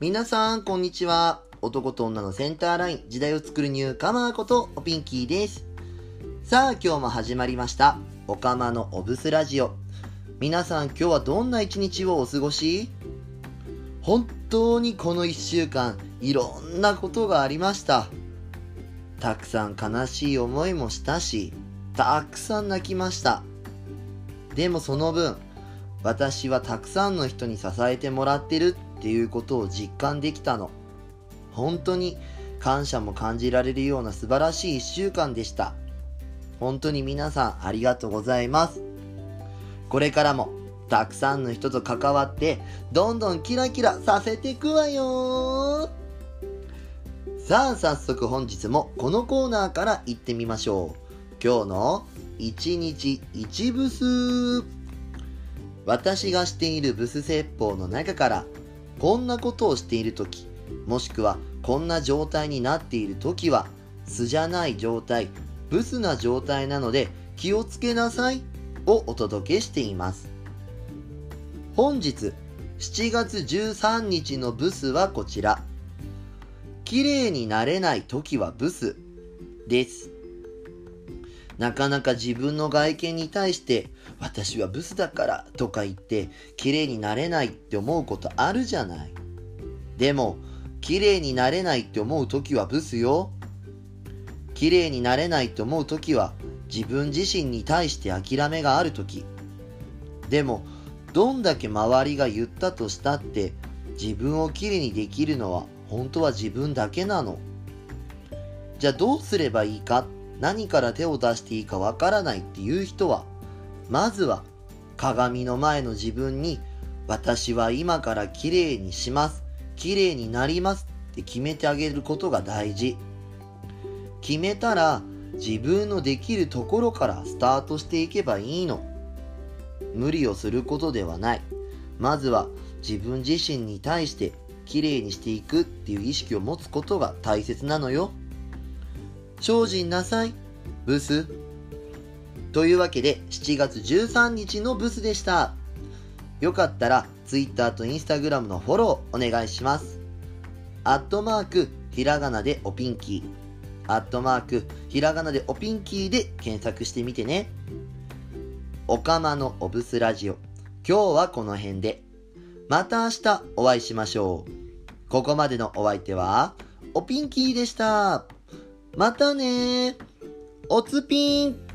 皆さん、こんにちは。男と女のセンターライン、時代を作るニューカマーことおピンキーです。さあ、今日も始まりました。おかまのオブスラジオ。皆さん、今日はどんな一日をお過ごし？本当にこの一週間、いろんなことがありました。たくさん悲しい思いもしたし、たくさん泣きました。でもその分、私はたくさんの人に支えてもらってるっていうことを実感できたの。本当に感謝も感じられるような素晴らしい一週間でした。本当に皆さんありがとうございます。これからもたくさんの人と関わってどんどんキラキラさせていくわよさあ早速本日もこのコーナーから行ってみましょう。今日の一日一ブス私がしているブス説法の中からこんなことをしている時もしくはこんな状態になっている時は素じゃない状態ブスな状態なので気をつけなさいをお届けしています。本日7月13日のブスはこちら。綺麗になれない時はブスです。なかなか自分の外見に対して私はブスだからとか言って綺麗になれないって思うことあるじゃない。でも綺麗になれないって思う時はブスよ。綺麗になれないって思う時は自分自身に対して諦めがある時。でもどんだけ周りが言ったとしたって自分を綺麗にできるのは本当は自分だけなの。じゃあどうすればいいか？何から手を出していいかわからないっていう人は、まずは鏡の前の自分に、私は今から綺麗にします。綺麗になりますって決めてあげることが大事。決めたら自分のできるところからスタートしていけばいいの。無理をすることではない。まずは自分自身に対して綺麗にしていくっていう意識を持つことが大切なのよ。精進なさい、ブス。というわけで、7月13日のブスでした。よかったら、Twitter と Instagram のフォローお願いします。アットマーク、ひらがなでおピンキー。アットマーク、ひらがなでおピンキーで検索してみてね。おかまのおブスラジオ。今日はこの辺で。また明日お会いしましょう。ここまでのお相手は、おピンキーでした。またねおつぴん。